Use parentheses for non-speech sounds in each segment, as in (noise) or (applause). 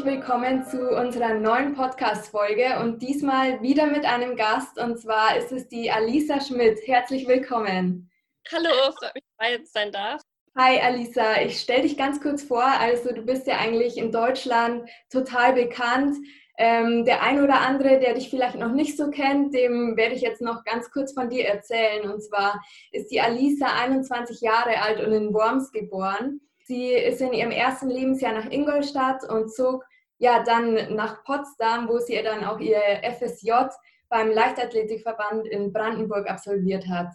herzlich willkommen zu unserer neuen Podcast-Folge und diesmal wieder mit einem Gast und zwar ist es die Alisa Schmidt. Herzlich willkommen. Hallo, freut mich, dass ich sein darf. Hi Alisa, ich stelle dich ganz kurz vor. Also du bist ja eigentlich in Deutschland total bekannt. Ähm, der ein oder andere, der dich vielleicht noch nicht so kennt, dem werde ich jetzt noch ganz kurz von dir erzählen. Und zwar ist die Alisa 21 Jahre alt und in Worms geboren. Sie ist in ihrem ersten Lebensjahr nach Ingolstadt und zog ja dann nach Potsdam, wo sie dann auch ihr FSJ beim Leichtathletikverband in Brandenburg absolviert hat.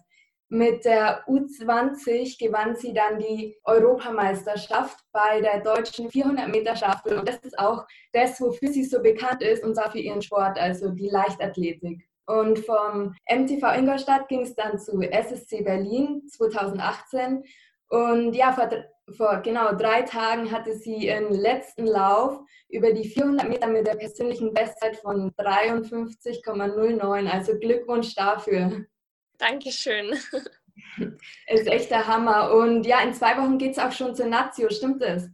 Mit der U20 gewann sie dann die Europameisterschaft bei der deutschen 400 Meter Staffel. Und das ist auch das, wofür sie so bekannt ist, und zwar für ihren Sport, also die Leichtathletik. Und vom MTV Ingolstadt ging es dann zu SSC Berlin 2018. Und ja, vor, vor genau drei Tagen hatte sie ihren letzten Lauf über die 400 Meter mit der persönlichen Bestzeit von 53,09. Also Glückwunsch dafür. Dankeschön. Ist echt der Hammer. Und ja, in zwei Wochen geht es auch schon zur Nazio, stimmt es?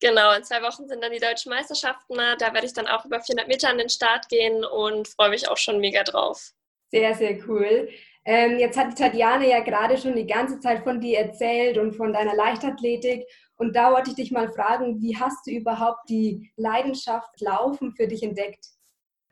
Genau, in zwei Wochen sind dann die deutschen Meisterschaften. Da werde ich dann auch über 400 Meter an den Start gehen und freue mich auch schon mega drauf. Sehr, sehr cool. Ähm, jetzt hat Tatjana ja gerade schon die ganze Zeit von dir erzählt und von deiner Leichtathletik. Und da wollte ich dich mal fragen, wie hast du überhaupt die Leidenschaft Laufen für dich entdeckt?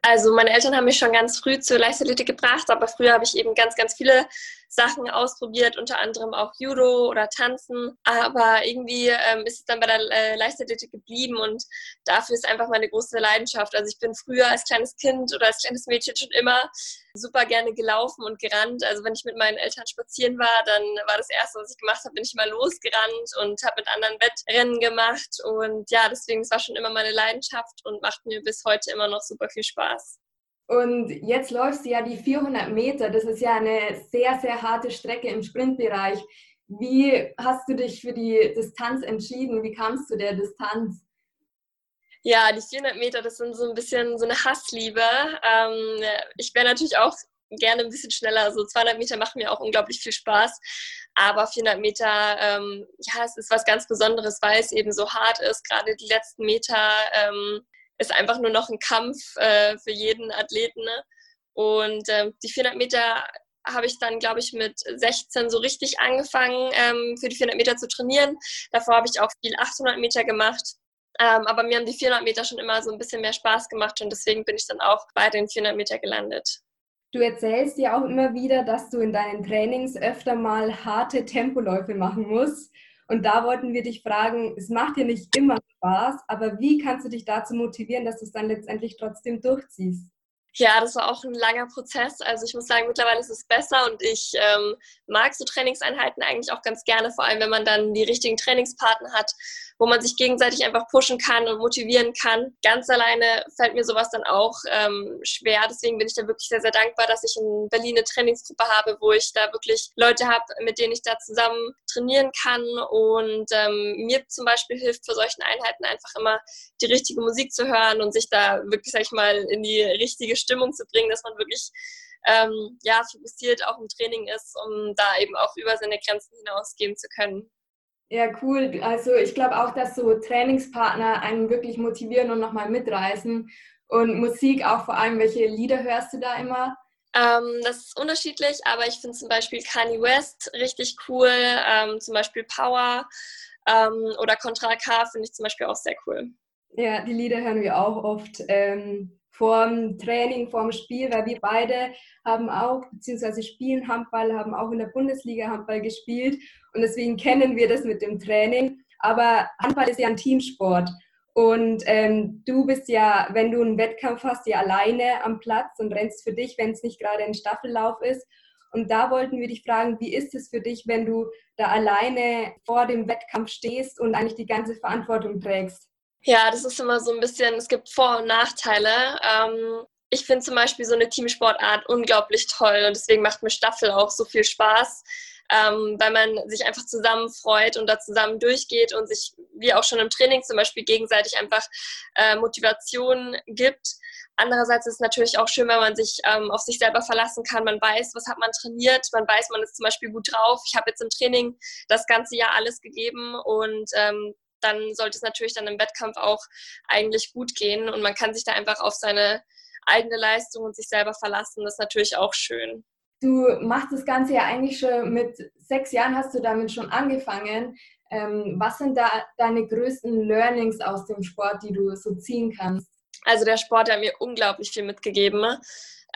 Also meine Eltern haben mich schon ganz früh zur Leichtathletik gebracht, aber früher habe ich eben ganz, ganz viele Sachen ausprobiert, unter anderem auch Judo oder Tanzen. Aber irgendwie ähm, ist es dann bei der äh, Leichtathletik geblieben und dafür ist einfach meine große Leidenschaft. Also ich bin früher als kleines Kind oder als kleines Mädchen schon immer super gerne gelaufen und gerannt. Also wenn ich mit meinen Eltern spazieren war, dann war das Erste, was ich gemacht habe, bin ich mal losgerannt und habe mit anderen Wettrennen gemacht. Und ja, deswegen, es war schon immer meine Leidenschaft und macht mir bis heute immer noch super viel Spaß. Und jetzt läufst du ja die 400 Meter. Das ist ja eine sehr, sehr harte Strecke im Sprintbereich. Wie hast du dich für die Distanz entschieden? Wie kamst du der Distanz? Ja, die 400 Meter, das sind so ein bisschen so eine Hassliebe. Ähm, ich wäre natürlich auch gerne ein bisschen schneller. So 200 Meter machen mir auch unglaublich viel Spaß. Aber 400 Meter, ähm, ja, es ist was ganz Besonderes, weil es eben so hart ist. Gerade die letzten Meter ähm, ist einfach nur noch ein Kampf äh, für jeden Athleten. Ne? Und äh, die 400 Meter habe ich dann, glaube ich, mit 16 so richtig angefangen, ähm, für die 400 Meter zu trainieren. Davor habe ich auch viel 800 Meter gemacht. Ähm, aber mir haben die 400 Meter schon immer so ein bisschen mehr Spaß gemacht und deswegen bin ich dann auch bei den 400 Meter gelandet. Du erzählst ja auch immer wieder, dass du in deinen Trainings öfter mal harte Tempoläufe machen musst. Und da wollten wir dich fragen, es macht dir nicht immer Spaß, aber wie kannst du dich dazu motivieren, dass du es dann letztendlich trotzdem durchziehst? Ja, das war auch ein langer Prozess. Also ich muss sagen, mittlerweile ist es besser und ich ähm, mag so Trainingseinheiten eigentlich auch ganz gerne, vor allem wenn man dann die richtigen Trainingspartner hat, wo man sich gegenseitig einfach pushen kann und motivieren kann. Ganz alleine fällt mir sowas dann auch ähm, schwer. Deswegen bin ich da wirklich sehr, sehr dankbar, dass ich in Berlin eine Trainingsgruppe habe, wo ich da wirklich Leute habe, mit denen ich da zusammen trainieren kann. Und ähm, mir zum Beispiel hilft für solchen Einheiten einfach immer die richtige Musik zu hören und sich da wirklich, sag ich mal, in die richtige Stimmung zu bringen, dass man wirklich ähm, ja, fokussiert auch im Training ist, um da eben auch über seine Grenzen hinausgehen zu können. Ja, cool. Also ich glaube auch, dass so Trainingspartner einen wirklich motivieren und nochmal mitreißen. Und Musik auch vor allem, welche Lieder hörst du da immer? Ähm, das ist unterschiedlich, aber ich finde zum Beispiel Kanye West richtig cool, ähm, zum Beispiel Power ähm, oder Contra K finde ich zum Beispiel auch sehr cool. Ja, die Lieder hören wir auch oft. Ähm, vorm Training, vorm Spiel, weil wir beide haben auch, beziehungsweise spielen Handball, haben auch in der Bundesliga Handball gespielt und deswegen kennen wir das mit dem Training. Aber Handball ist ja ein Teamsport und ähm, du bist ja, wenn du einen Wettkampf hast, ja alleine am Platz und rennst für dich, wenn es nicht gerade ein Staffellauf ist. Und da wollten wir dich fragen, wie ist es für dich, wenn du da alleine vor dem Wettkampf stehst und eigentlich die ganze Verantwortung trägst? Ja, das ist immer so ein bisschen, es gibt Vor- und Nachteile. Ähm, ich finde zum Beispiel so eine Teamsportart unglaublich toll und deswegen macht mir Staffel auch so viel Spaß, ähm, weil man sich einfach zusammen freut und da zusammen durchgeht und sich, wie auch schon im Training zum Beispiel, gegenseitig einfach äh, Motivation gibt. Andererseits ist es natürlich auch schön, wenn man sich ähm, auf sich selber verlassen kann. Man weiß, was hat man trainiert. Man weiß, man ist zum Beispiel gut drauf. Ich habe jetzt im Training das ganze Jahr alles gegeben und ähm, dann sollte es natürlich dann im Wettkampf auch eigentlich gut gehen und man kann sich da einfach auf seine eigene Leistung und sich selber verlassen. Das ist natürlich auch schön. Du machst das Ganze ja eigentlich schon mit sechs Jahren hast du damit schon angefangen. Ähm, was sind da deine größten Learnings aus dem Sport, die du so ziehen kannst? Also der Sport hat mir unglaublich viel mitgegeben.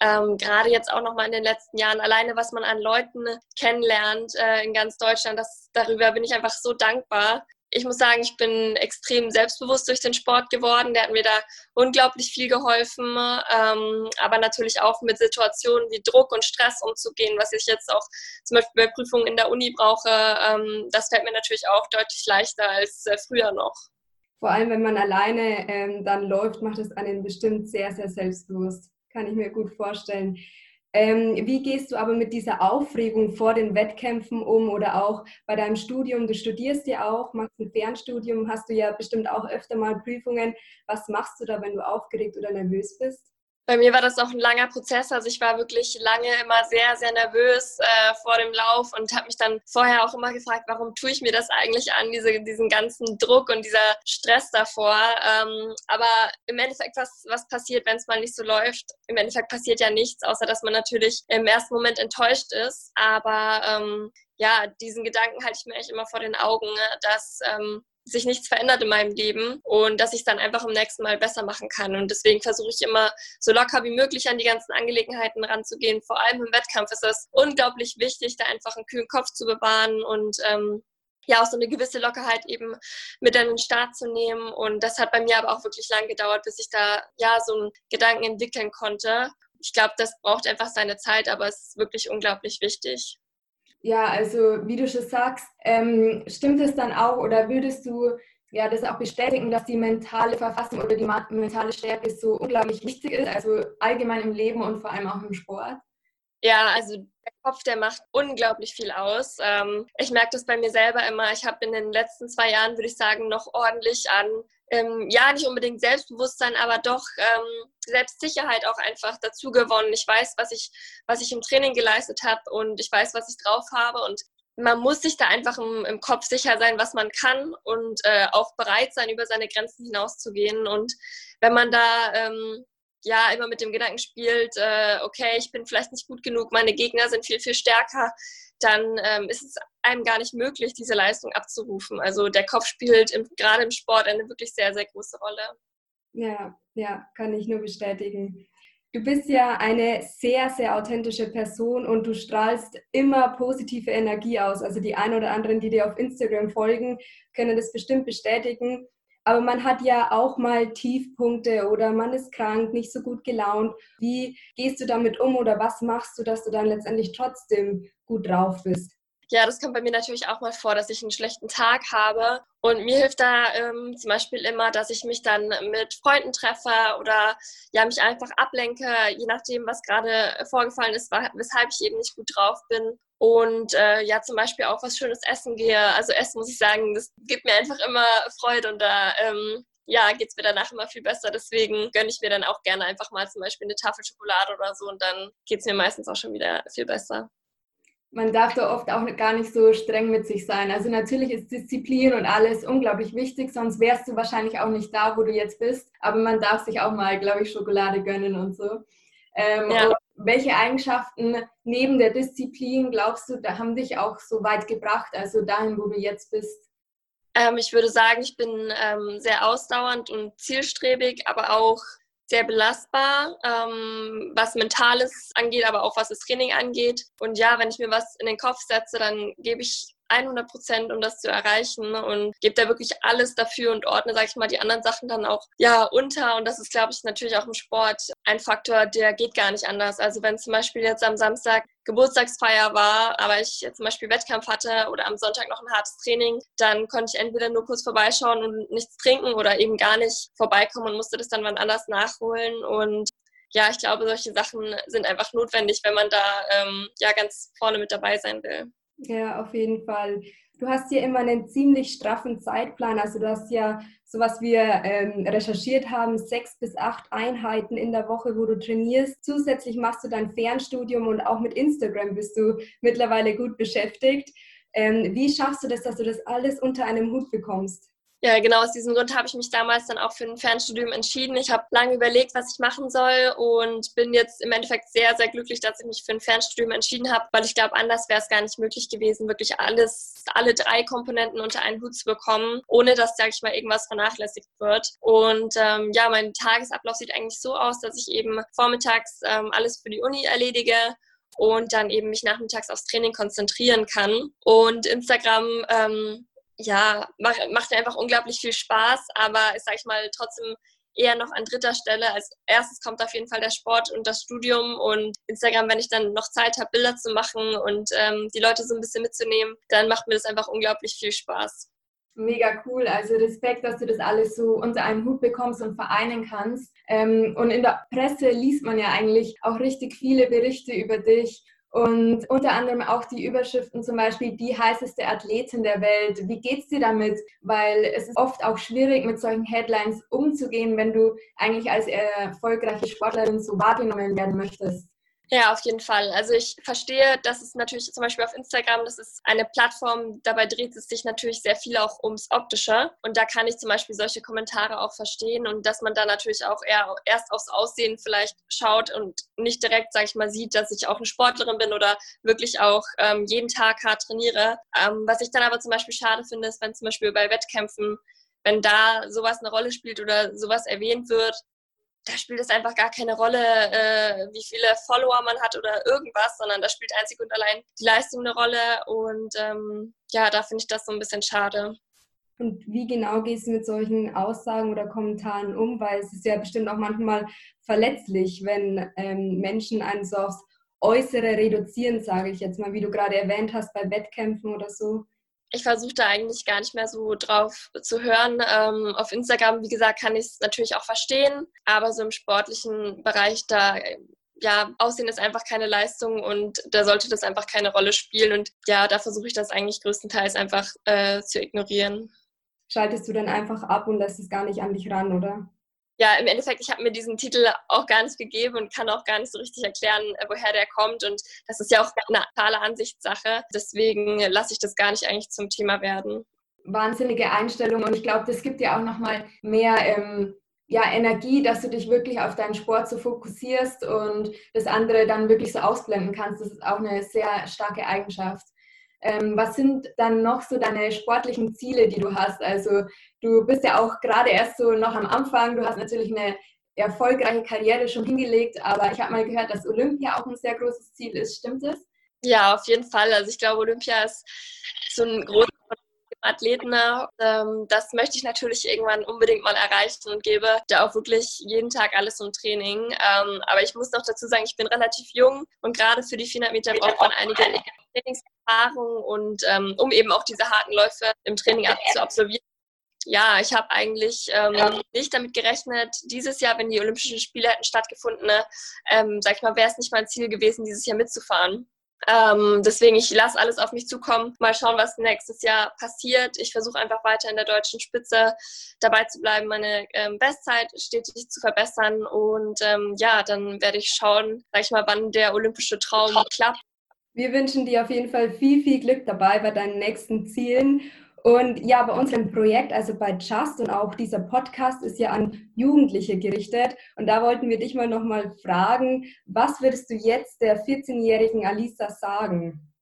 Ähm, gerade jetzt auch nochmal in den letzten Jahren, alleine was man an Leuten kennenlernt äh, in ganz Deutschland, das, darüber bin ich einfach so dankbar. Ich muss sagen, ich bin extrem selbstbewusst durch den Sport geworden. Der hat mir da unglaublich viel geholfen, ähm, aber natürlich auch mit Situationen wie Druck und Stress umzugehen, was ich jetzt auch zum Beispiel bei Prüfungen in der Uni brauche. Ähm, das fällt mir natürlich auch deutlich leichter als äh, früher noch. Vor allem, wenn man alleine ähm, dann läuft, macht es einen bestimmt sehr, sehr selbstbewusst kann ich mir gut vorstellen. Ähm, wie gehst du aber mit dieser Aufregung vor den Wettkämpfen um oder auch bei deinem Studium? Du studierst ja auch, machst ein Fernstudium, hast du ja bestimmt auch öfter mal Prüfungen. Was machst du da, wenn du aufgeregt oder nervös bist? Bei mir war das auch ein langer Prozess. Also ich war wirklich lange immer sehr, sehr nervös äh, vor dem Lauf und habe mich dann vorher auch immer gefragt, warum tue ich mir das eigentlich an, diese, diesen ganzen Druck und dieser Stress davor. Ähm, aber im Endeffekt, was, was passiert, wenn es mal nicht so läuft? Im Endeffekt passiert ja nichts, außer dass man natürlich im ersten Moment enttäuscht ist. Aber ähm, ja, diesen Gedanken halte ich mir echt immer vor den Augen, ne, dass ähm, sich nichts verändert in meinem Leben und dass ich es dann einfach im nächsten Mal besser machen kann. Und deswegen versuche ich immer so locker wie möglich an die ganzen Angelegenheiten ranzugehen. Vor allem im Wettkampf ist es unglaublich wichtig, da einfach einen kühlen Kopf zu bewahren und ähm, ja auch so eine gewisse Lockerheit eben mit in den Start zu nehmen. Und das hat bei mir aber auch wirklich lang gedauert, bis ich da ja so einen Gedanken entwickeln konnte. Ich glaube, das braucht einfach seine Zeit, aber es ist wirklich unglaublich wichtig. Ja, also wie du schon sagst, ähm, stimmt es dann auch oder würdest du ja das auch bestätigen, dass die mentale Verfassung oder die mentale Stärke so unglaublich wichtig ist, also allgemein im Leben und vor allem auch im Sport? Ja, also der Kopf, der macht unglaublich viel aus. Ähm, ich merke das bei mir selber immer. Ich habe in den letzten zwei Jahren, würde ich sagen, noch ordentlich an ähm, ja, nicht unbedingt Selbstbewusstsein, aber doch ähm, Selbstsicherheit auch einfach dazu gewonnen. Ich weiß, was ich, was ich im Training geleistet habe und ich weiß, was ich drauf habe und man muss sich da einfach im, im Kopf sicher sein, was man kann und äh, auch bereit sein, über seine Grenzen hinauszugehen. Und wenn man da ähm, ja immer mit dem Gedanken spielt, äh, okay, ich bin vielleicht nicht gut genug, meine Gegner sind viel, viel stärker, dann ähm, ist es einem gar nicht möglich, diese Leistung abzurufen. Also der Kopf spielt im, gerade im Sport eine wirklich sehr, sehr große Rolle. Ja, ja, kann ich nur bestätigen. Du bist ja eine sehr, sehr authentische Person und du strahlst immer positive Energie aus. Also die ein oder anderen, die dir auf Instagram folgen, können das bestimmt bestätigen. Aber man hat ja auch mal Tiefpunkte oder man ist krank, nicht so gut gelaunt. Wie gehst du damit um oder was machst du, dass du dann letztendlich trotzdem gut drauf bist? Ja, das kommt bei mir natürlich auch mal vor, dass ich einen schlechten Tag habe. Und mir hilft da ähm, zum Beispiel immer, dass ich mich dann mit Freunden treffe oder ja, mich einfach ablenke, je nachdem, was gerade vorgefallen ist, weshalb ich eben nicht gut drauf bin. Und äh, ja, zum Beispiel auch was Schönes essen gehe. Also Essen, muss ich sagen, das gibt mir einfach immer Freude und da ähm, ja, geht es mir danach immer viel besser. Deswegen gönne ich mir dann auch gerne einfach mal zum Beispiel eine Tafel Schokolade oder so und dann geht es mir meistens auch schon wieder viel besser man darf da oft auch gar nicht so streng mit sich sein. Also natürlich ist Disziplin und alles unglaublich wichtig, sonst wärst du wahrscheinlich auch nicht da, wo du jetzt bist. Aber man darf sich auch mal, glaube ich, Schokolade gönnen und so. Ähm, ja. und welche Eigenschaften neben der Disziplin glaubst du, da haben dich auch so weit gebracht, also dahin, wo du jetzt bist? Ähm, ich würde sagen, ich bin ähm, sehr ausdauernd und zielstrebig, aber auch sehr belastbar, ähm, was Mentales angeht, aber auch was das Training angeht. Und ja, wenn ich mir was in den Kopf setze, dann gebe ich 100 Prozent, um das zu erreichen und gebe da wirklich alles dafür und ordne, sage ich mal, die anderen Sachen dann auch ja unter. Und das ist, glaube ich, natürlich auch im Sport ein Faktor, der geht gar nicht anders. Also wenn zum Beispiel jetzt am Samstag Geburtstagsfeier war, aber ich zum Beispiel Wettkampf hatte oder am Sonntag noch ein hartes Training, dann konnte ich entweder nur kurz vorbeischauen und nichts trinken oder eben gar nicht vorbeikommen und musste das dann wann anders nachholen. Und ja, ich glaube, solche Sachen sind einfach notwendig, wenn man da ähm, ja ganz vorne mit dabei sein will. Ja, auf jeden Fall. Du hast ja immer einen ziemlich straffen Zeitplan. Also du hast ja, so was wir ähm, recherchiert haben, sechs bis acht Einheiten in der Woche, wo du trainierst. Zusätzlich machst du dein Fernstudium und auch mit Instagram bist du mittlerweile gut beschäftigt. Ähm, wie schaffst du das, dass du das alles unter einem Hut bekommst? Ja, genau aus diesem Grund habe ich mich damals dann auch für ein Fernstudium entschieden. Ich habe lange überlegt, was ich machen soll und bin jetzt im Endeffekt sehr, sehr glücklich, dass ich mich für ein Fernstudium entschieden habe, weil ich glaube, anders wäre es gar nicht möglich gewesen, wirklich alles, alle drei Komponenten unter einen Hut zu bekommen, ohne dass, sage ich mal, irgendwas vernachlässigt wird. Und ähm, ja, mein Tagesablauf sieht eigentlich so aus, dass ich eben vormittags ähm, alles für die Uni erledige und dann eben mich nachmittags aufs Training konzentrieren kann. Und Instagram ähm, ja, macht, macht einfach unglaublich viel Spaß, aber ist, sag ich mal, trotzdem eher noch an dritter Stelle. Als erstes kommt auf jeden Fall der Sport und das Studium und Instagram, wenn ich dann noch Zeit habe, Bilder zu machen und ähm, die Leute so ein bisschen mitzunehmen, dann macht mir das einfach unglaublich viel Spaß. Mega cool. Also Respekt, dass du das alles so unter einem Hut bekommst und vereinen kannst. Ähm, und in der Presse liest man ja eigentlich auch richtig viele Berichte über dich und unter anderem auch die Überschriften zum Beispiel die heißeste Athletin der Welt. Wie geht's dir damit? Weil es ist oft auch schwierig, mit solchen Headlines umzugehen, wenn du eigentlich als erfolgreiche Sportlerin so wahrgenommen werden möchtest. Ja, auf jeden Fall. Also ich verstehe, dass es natürlich zum Beispiel auf Instagram, das ist eine Plattform, dabei dreht es sich natürlich sehr viel auch ums Optische. Und da kann ich zum Beispiel solche Kommentare auch verstehen und dass man da natürlich auch eher erst aufs Aussehen vielleicht schaut und nicht direkt, sage ich mal, sieht, dass ich auch eine Sportlerin bin oder wirklich auch ähm, jeden Tag hart trainiere. Ähm, was ich dann aber zum Beispiel schade finde, ist, wenn zum Beispiel bei Wettkämpfen wenn da sowas eine Rolle spielt oder sowas erwähnt wird, da spielt es einfach gar keine Rolle, äh, wie viele Follower man hat oder irgendwas, sondern da spielt einzig und allein die Leistung eine Rolle. Und ähm, ja, da finde ich das so ein bisschen schade. Und wie genau gehst du mit solchen Aussagen oder Kommentaren um? Weil es ist ja bestimmt auch manchmal verletzlich, wenn ähm, Menschen einen so aufs Äußere reduzieren, sage ich jetzt mal, wie du gerade erwähnt hast, bei Wettkämpfen oder so ich versuche da eigentlich gar nicht mehr so drauf zu hören. Ähm, auf Instagram, wie gesagt, kann ich es natürlich auch verstehen, aber so im sportlichen Bereich, da ja, Aussehen ist einfach keine Leistung und da sollte das einfach keine Rolle spielen. Und ja, da versuche ich das eigentlich größtenteils einfach äh, zu ignorieren. Schaltest du dann einfach ab und lässt es gar nicht an dich ran, oder? Ja, im Endeffekt, ich habe mir diesen Titel auch gar nicht gegeben und kann auch gar nicht so richtig erklären, äh, woher der kommt. Und das ist ja auch eine totale Ansichtssache. Deswegen lasse ich das gar nicht eigentlich zum Thema werden. Wahnsinnige Einstellung und ich glaube, das gibt dir auch nochmal mehr ähm, ja, Energie, dass du dich wirklich auf deinen Sport so fokussierst und das andere dann wirklich so ausblenden kannst. Das ist auch eine sehr starke Eigenschaft. Ähm, was sind dann noch so deine sportlichen Ziele, die du hast? Also du bist ja auch gerade erst so noch am Anfang. Du hast natürlich eine erfolgreiche Karriere schon hingelegt, aber ich habe mal gehört, dass Olympia auch ein sehr großes Ziel ist. Stimmt das? Ja, auf jeden Fall. Also ich glaube, Olympia ist so ein großes Athleten. Ähm, das möchte ich natürlich irgendwann unbedingt mal erreichen und gebe da auch wirklich jeden Tag alles im Training. Ähm, aber ich muss noch dazu sagen, ich bin relativ jung und gerade für die 400 Meter braucht man einige Trainingserfahrung und ähm, um eben auch diese harten Läufe im Training zu absolvieren. Ja, ich habe eigentlich ähm, nicht damit gerechnet, dieses Jahr, wenn die Olympischen Spiele hätten stattgefunden, ne, ähm, sag ich mal, wäre es nicht mein Ziel gewesen, dieses Jahr mitzufahren. Ähm, deswegen, ich lasse alles auf mich zukommen. Mal schauen, was nächstes Jahr passiert. Ich versuche einfach weiter in der deutschen Spitze dabei zu bleiben, meine ähm, Bestzeit stetig zu verbessern. Und ähm, ja, dann werde ich schauen, sag ich mal, wann der olympische Traum klappt. Wir wünschen dir auf jeden Fall viel, viel Glück dabei bei deinen nächsten Zielen. Und ja, bei unserem Projekt, also bei Just und auch dieser Podcast ist ja an Jugendliche gerichtet. Und da wollten wir dich mal nochmal fragen, was würdest du jetzt der 14-jährigen Alisa sagen?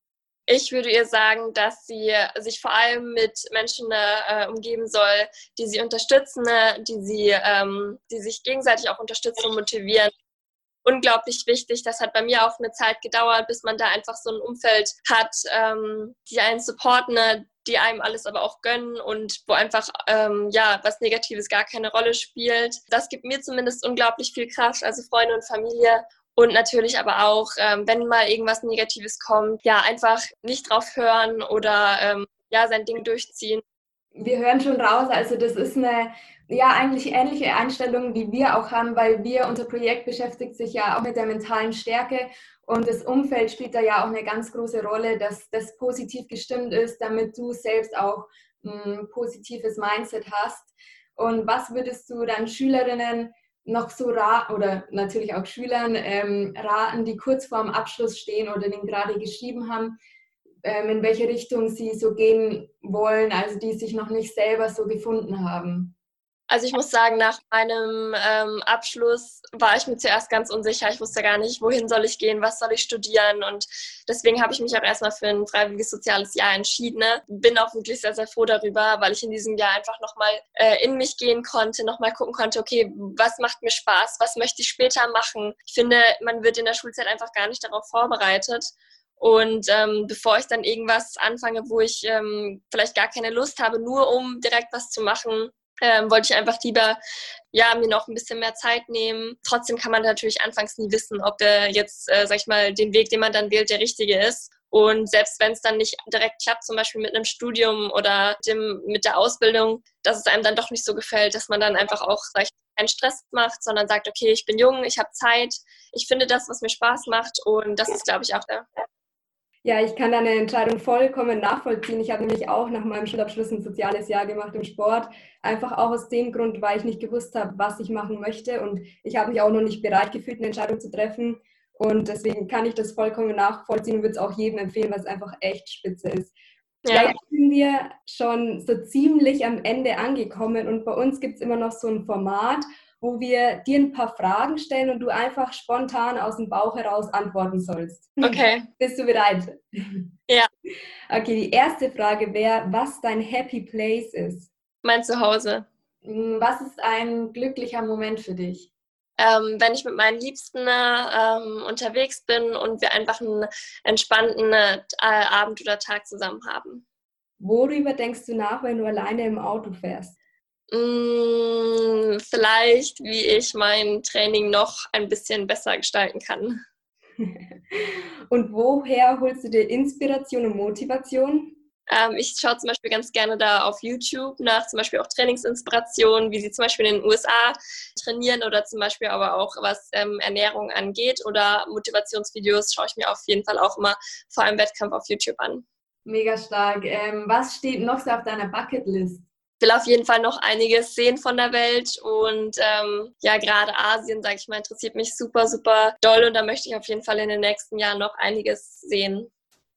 Ich würde ihr sagen, dass sie sich vor allem mit Menschen äh, umgeben soll, die sie unterstützen, die sie, ähm, die sich gegenseitig auch unterstützen und motivieren. Unglaublich wichtig. Das hat bei mir auch eine Zeit gedauert, bis man da einfach so ein Umfeld hat, ähm, die einen supporten, die einem alles aber auch gönnen und wo einfach ähm, ja was Negatives gar keine Rolle spielt. Das gibt mir zumindest unglaublich viel Kraft, also Freunde und Familie. Und natürlich aber auch, ähm, wenn mal irgendwas Negatives kommt, ja, einfach nicht drauf hören oder ähm, ja, sein Ding durchziehen. Wir hören schon raus, also das ist eine ja eigentlich ähnliche Einstellung, wie wir auch haben, weil wir, unser Projekt beschäftigt sich ja auch mit der mentalen Stärke und das Umfeld spielt da ja auch eine ganz große Rolle, dass das positiv gestimmt ist, damit du selbst auch ein positives Mindset hast. Und was würdest du dann Schülerinnen noch so raten oder natürlich auch Schülern ähm, raten, die kurz vorm Abschluss stehen oder den gerade geschrieben haben? Ähm, in welche Richtung sie so gehen wollen, also die sich noch nicht selber so gefunden haben? Also ich muss sagen, nach meinem ähm, Abschluss war ich mir zuerst ganz unsicher. Ich wusste gar nicht, wohin soll ich gehen, was soll ich studieren. Und deswegen habe ich mich auch erstmal für ein freiwilliges soziales Jahr entschieden. Bin auch wirklich sehr, sehr froh darüber, weil ich in diesem Jahr einfach nochmal äh, in mich gehen konnte, nochmal gucken konnte, okay, was macht mir Spaß, was möchte ich später machen. Ich finde, man wird in der Schulzeit einfach gar nicht darauf vorbereitet. Und ähm, bevor ich dann irgendwas anfange, wo ich ähm, vielleicht gar keine Lust habe, nur um direkt was zu machen, ähm, wollte ich einfach lieber ja, mir noch ein bisschen mehr Zeit nehmen. Trotzdem kann man natürlich anfangs nie wissen, ob der jetzt, äh, sag ich mal, den Weg, den man dann wählt, der richtige ist. Und selbst wenn es dann nicht direkt klappt, zum Beispiel mit einem Studium oder dem, mit der Ausbildung, dass es einem dann doch nicht so gefällt, dass man dann einfach auch ich, keinen Stress macht, sondern sagt, okay, ich bin jung, ich habe Zeit, ich finde das, was mir Spaß macht und das ist, glaube ich, auch der, ja, ich kann deine Entscheidung vollkommen nachvollziehen. Ich habe nämlich auch nach meinem Schulabschluss ein soziales Jahr gemacht im Sport. Einfach auch aus dem Grund, weil ich nicht gewusst habe, was ich machen möchte. Und ich habe mich auch noch nicht bereit gefühlt, eine Entscheidung zu treffen. Und deswegen kann ich das vollkommen nachvollziehen und würde es auch jedem empfehlen, was einfach echt spitze ist. Ja. Jetzt sind wir schon so ziemlich am Ende angekommen und bei uns gibt es immer noch so ein Format, wo wir dir ein paar Fragen stellen und du einfach spontan aus dem Bauch heraus antworten sollst. Okay. Bist du bereit? Ja. Okay, die erste Frage wäre, was dein Happy Place ist. Mein Zuhause. Hm, was ist ein glücklicher Moment für dich? Ähm, wenn ich mit meinen Liebsten ähm, unterwegs bin und wir einfach einen entspannten äh, Abend oder Tag zusammen haben. Worüber denkst du nach, wenn du alleine im Auto fährst? Mm, vielleicht, wie ich mein Training noch ein bisschen besser gestalten kann. (laughs) Und woher holst du dir Inspiration und Motivation? Ähm, ich schaue zum Beispiel ganz gerne da auf YouTube nach zum Beispiel auch Trainingsinspirationen, wie sie zum Beispiel in den USA trainieren oder zum Beispiel aber auch was ähm, Ernährung angeht oder Motivationsvideos schaue ich mir auf jeden Fall auch immer vor einem Wettkampf auf YouTube an. Mega stark. Ähm, was steht noch so auf deiner Bucketlist? Will auf jeden Fall noch einiges sehen von der Welt und ähm, ja, gerade Asien, sage ich mal, interessiert mich super, super doll und da möchte ich auf jeden Fall in den nächsten Jahren noch einiges sehen.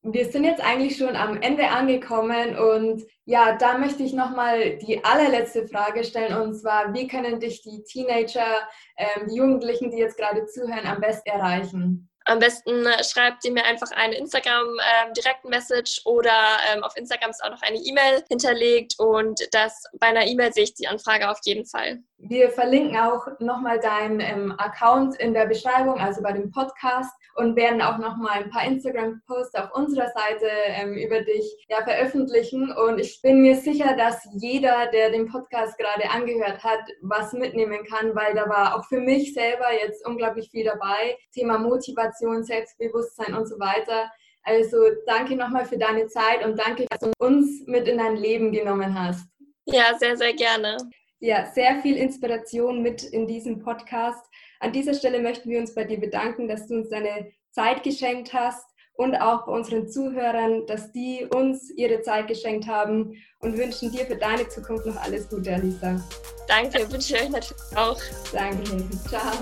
Wir sind jetzt eigentlich schon am Ende angekommen und ja, da möchte ich nochmal die allerletzte Frage stellen und zwar, wie können dich die Teenager, ähm, die Jugendlichen, die jetzt gerade zuhören, am besten erreichen? Am besten äh, schreibt ihr mir einfach eine Instagram-Direct-Message ähm, oder ähm, auf Instagram ist auch noch eine E-Mail hinterlegt und das bei einer E-Mail sehe ich die Anfrage auf jeden Fall. Wir verlinken auch nochmal deinen ähm, Account in der Beschreibung, also bei dem Podcast und werden auch nochmal ein paar Instagram-Posts auf unserer Seite ähm, über dich ja, veröffentlichen. Und ich bin mir sicher, dass jeder, der den Podcast gerade angehört hat, was mitnehmen kann, weil da war auch für mich selber jetzt unglaublich viel dabei. Thema Motivation, Selbstbewusstsein und so weiter. Also danke nochmal für deine Zeit und danke, dass du uns mit in dein Leben genommen hast. Ja, sehr, sehr gerne ja, sehr viel Inspiration mit in diesem Podcast. An dieser Stelle möchten wir uns bei dir bedanken, dass du uns deine Zeit geschenkt hast und auch bei unseren Zuhörern, dass die uns ihre Zeit geschenkt haben und wünschen dir für deine Zukunft noch alles Gute, Alisa. Danke, wünsche ich euch natürlich auch. Danke, ciao.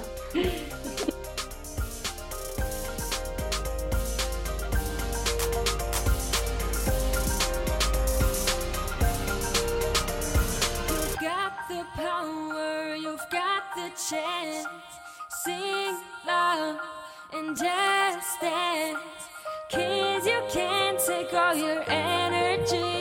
and just dance. Cause you can't take all your energy.